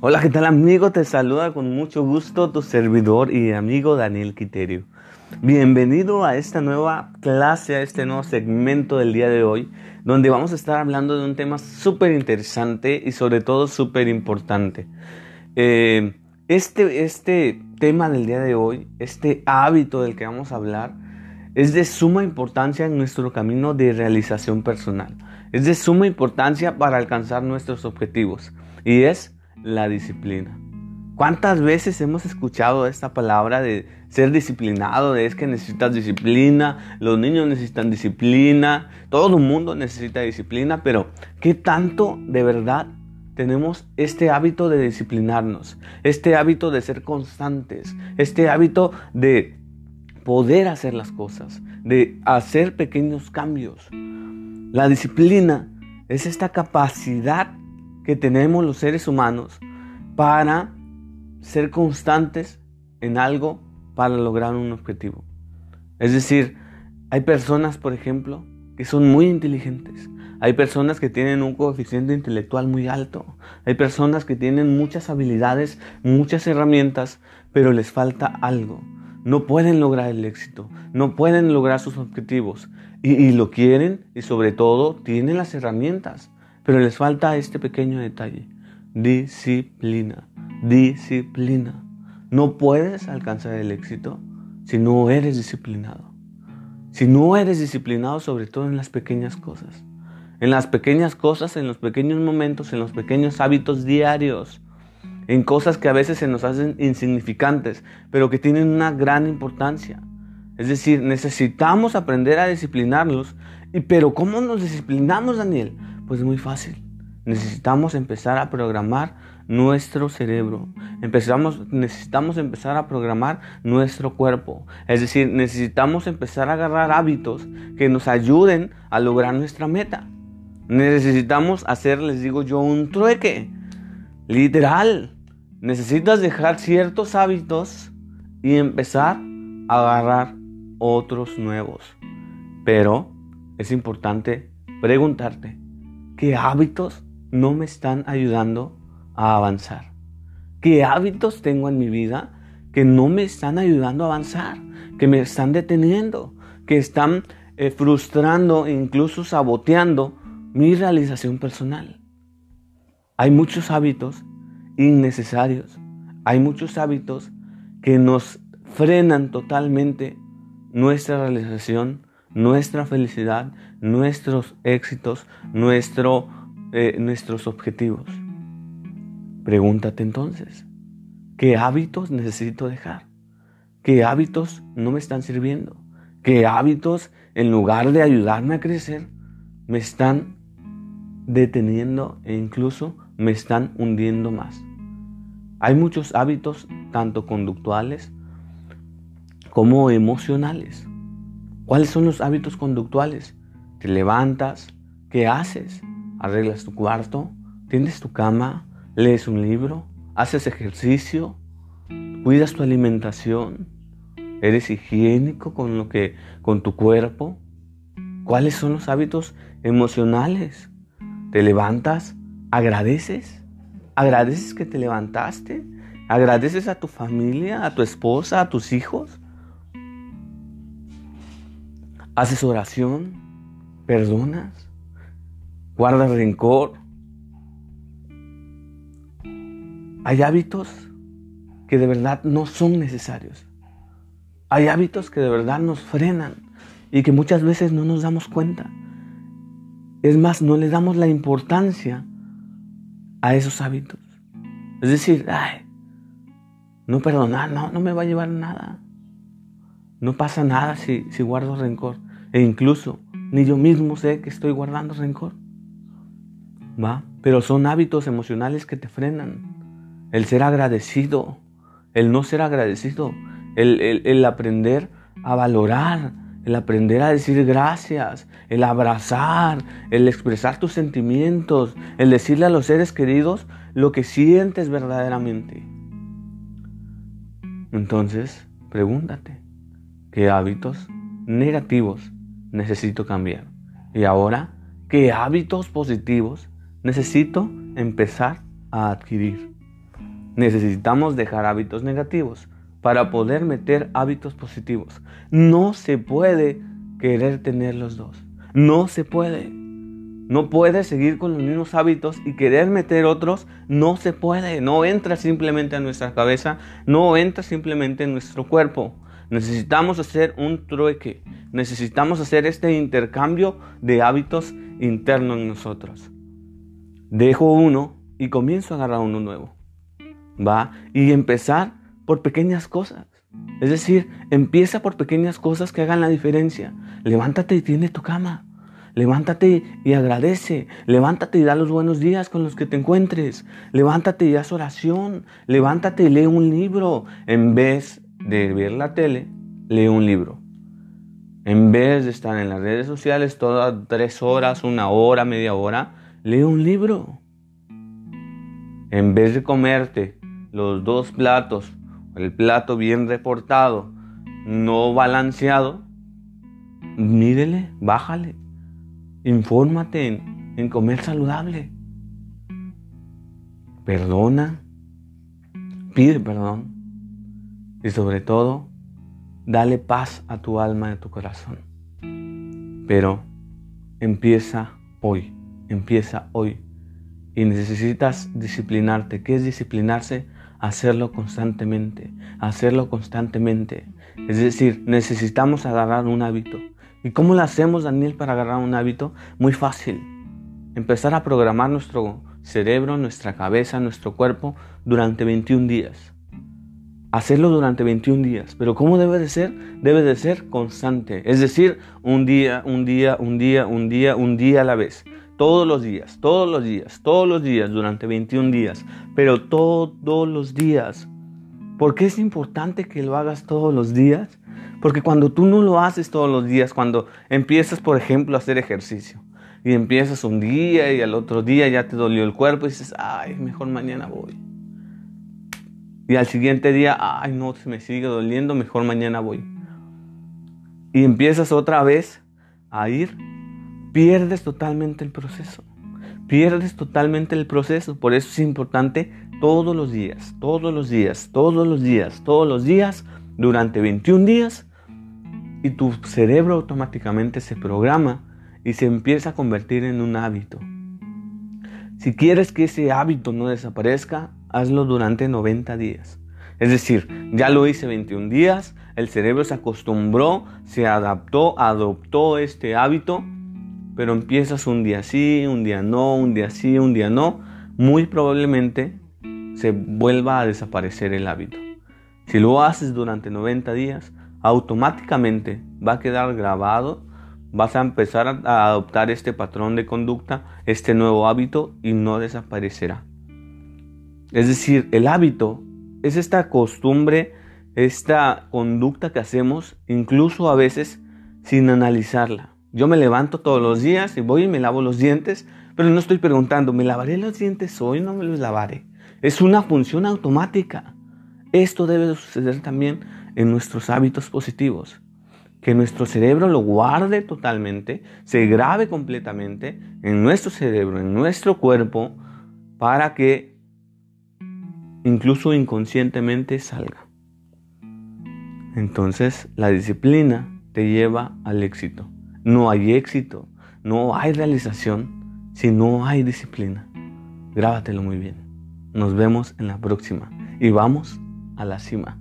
Hola, ¿qué tal amigo? Te saluda con mucho gusto tu servidor y amigo Daniel Quiterio. Bienvenido a esta nueva clase, a este nuevo segmento del día de hoy, donde vamos a estar hablando de un tema súper interesante y sobre todo súper importante. Eh, este, este tema del día de hoy, este hábito del que vamos a hablar, es de suma importancia en nuestro camino de realización personal. Es de suma importancia para alcanzar nuestros objetivos y es la disciplina. ¿Cuántas veces hemos escuchado esta palabra de ser disciplinado? De es que necesitas disciplina, los niños necesitan disciplina, todo el mundo necesita disciplina, pero ¿qué tanto de verdad tenemos este hábito de disciplinarnos? Este hábito de ser constantes, este hábito de poder hacer las cosas, de hacer pequeños cambios. La disciplina es esta capacidad que tenemos los seres humanos para ser constantes en algo para lograr un objetivo. Es decir, hay personas, por ejemplo, que son muy inteligentes. Hay personas que tienen un coeficiente intelectual muy alto. Hay personas que tienen muchas habilidades, muchas herramientas, pero les falta algo. No pueden lograr el éxito, no pueden lograr sus objetivos. Y, lo quieren y sobre todo tienen las herramientas, pero les falta este pequeño detalle. Disciplina. Disciplina. No puedes alcanzar el éxito si no eres disciplinado. Si no eres disciplinado sobre todo en las pequeñas cosas. En las pequeñas cosas, en los pequeños momentos, en los pequeños hábitos diarios. En cosas que a veces se nos hacen insignificantes, pero que tienen una gran importancia. Es decir, necesitamos aprender a disciplinarlos. Y, pero ¿cómo nos disciplinamos, Daniel? Pues muy fácil. Necesitamos empezar a programar nuestro cerebro. Empezamos, necesitamos empezar a programar nuestro cuerpo. Es decir, necesitamos empezar a agarrar hábitos que nos ayuden a lograr nuestra meta. Necesitamos hacer, les digo yo, un trueque. Literal. Necesitas dejar ciertos hábitos y empezar a agarrar otros nuevos. Pero es importante preguntarte, ¿Qué hábitos no me están ayudando a avanzar? ¿Qué hábitos tengo en mi vida que no me están ayudando a avanzar? Que me están deteniendo, que están eh, frustrando e incluso saboteando mi realización personal. Hay muchos hábitos innecesarios. Hay muchos hábitos que nos frenan totalmente nuestra realización nuestra felicidad, nuestros éxitos, nuestro, eh, nuestros objetivos. Pregúntate entonces, ¿qué hábitos necesito dejar? ¿Qué hábitos no me están sirviendo? ¿Qué hábitos, en lugar de ayudarme a crecer, me están deteniendo e incluso me están hundiendo más? Hay muchos hábitos, tanto conductuales como emocionales. ¿Cuáles son los hábitos conductuales? Te levantas, ¿qué haces? ¿Arreglas tu cuarto? ¿Tienes tu cama? ¿Lees un libro? ¿Haces ejercicio? ¿Cuidas tu alimentación? ¿Eres higiénico con lo que con tu cuerpo? ¿Cuáles son los hábitos emocionales? ¿Te levantas? ¿Agradeces? ¿Agradeces que te levantaste? ¿Agradeces a tu familia, a tu esposa, a tus hijos? ¿Haces oración? ¿Perdonas? ¿Guardas rencor? Hay hábitos que de verdad no son necesarios. Hay hábitos que de verdad nos frenan y que muchas veces no nos damos cuenta. Es más, no le damos la importancia a esos hábitos. Es decir, ay, no perdonar, no, no me va a llevar nada. No pasa nada si, si guardo rencor. E incluso ni yo mismo sé que estoy guardando rencor. ¿Va? Pero son hábitos emocionales que te frenan. El ser agradecido, el no ser agradecido, el, el aprender a valorar, el aprender a decir gracias, el abrazar, el expresar tus sentimientos, el decirle a los seres queridos lo que sientes verdaderamente. Entonces, pregúntate, ¿qué hábitos negativos necesito cambiar? Y ahora, ¿qué hábitos positivos necesito empezar a adquirir? Necesitamos dejar hábitos negativos para poder meter hábitos positivos. No se puede querer tener los dos. No se puede. No puedes seguir con los mismos hábitos y querer meter otros. No se puede. No entra simplemente a nuestra cabeza. No entra simplemente en nuestro cuerpo. Necesitamos hacer un trueque. Necesitamos hacer este intercambio de hábitos internos en nosotros. Dejo uno y comienzo a agarrar uno nuevo. ¿Va? Y empezar por pequeñas cosas. Es decir, empieza por pequeñas cosas que hagan la diferencia. Levántate y tiende tu cama. Levántate y agradece. Levántate y da los buenos días con los que te encuentres. Levántate y haz oración. Levántate y lee un libro. En vez de ver la tele, lee un libro. En vez de estar en las redes sociales todas tres horas, una hora, media hora, lee un libro. En vez de comerte los dos platos, el plato bien reportado, no balanceado, mírele, bájale, infórmate en, en comer saludable. Perdona, pide perdón y sobre todo, dale paz a tu alma y a tu corazón. Pero empieza hoy, empieza hoy. Y necesitas disciplinarte. ¿Qué es disciplinarse? Hacerlo constantemente, hacerlo constantemente. Es decir, necesitamos agarrar un hábito. ¿Y cómo lo hacemos, Daniel, para agarrar un hábito? Muy fácil. Empezar a programar nuestro cerebro, nuestra cabeza, nuestro cuerpo durante 21 días. Hacerlo durante 21 días. Pero ¿cómo debe de ser? Debe de ser constante. Es decir, un día, un día, un día, un día, un día a la vez. Todos los días, todos los días, todos los días, durante 21 días. Pero todos los días. ¿Por qué es importante que lo hagas todos los días? Porque cuando tú no lo haces todos los días, cuando empiezas, por ejemplo, a hacer ejercicio, y empiezas un día y al otro día ya te dolió el cuerpo y dices, ay, mejor mañana voy. Y al siguiente día, ay, no, se me sigue doliendo, mejor mañana voy. Y empiezas otra vez a ir, pierdes totalmente el proceso. Pierdes totalmente el proceso. Por eso es importante todos los días, todos los días, todos los días, todos los días, durante 21 días. Y tu cerebro automáticamente se programa y se empieza a convertir en un hábito. Si quieres que ese hábito no desaparezca, hazlo durante 90 días. Es decir, ya lo hice 21 días, el cerebro se acostumbró, se adaptó, adoptó este hábito, pero empiezas un día sí, un día no, un día sí, un día no, muy probablemente se vuelva a desaparecer el hábito. Si lo haces durante 90 días, automáticamente va a quedar grabado, vas a empezar a adoptar este patrón de conducta, este nuevo hábito y no desaparecerá. Es decir, el hábito es esta costumbre, esta conducta que hacemos, incluso a veces sin analizarla. Yo me levanto todos los días y voy y me lavo los dientes, pero no estoy preguntando, ¿me lavaré los dientes hoy? No me los lavaré. Es una función automática. Esto debe suceder también en nuestros hábitos positivos. Que nuestro cerebro lo guarde totalmente, se grabe completamente en nuestro cerebro, en nuestro cuerpo, para que incluso inconscientemente salga. Entonces la disciplina te lleva al éxito. No hay éxito, no hay realización si no hay disciplina. Grábatelo muy bien. Nos vemos en la próxima y vamos a la cima.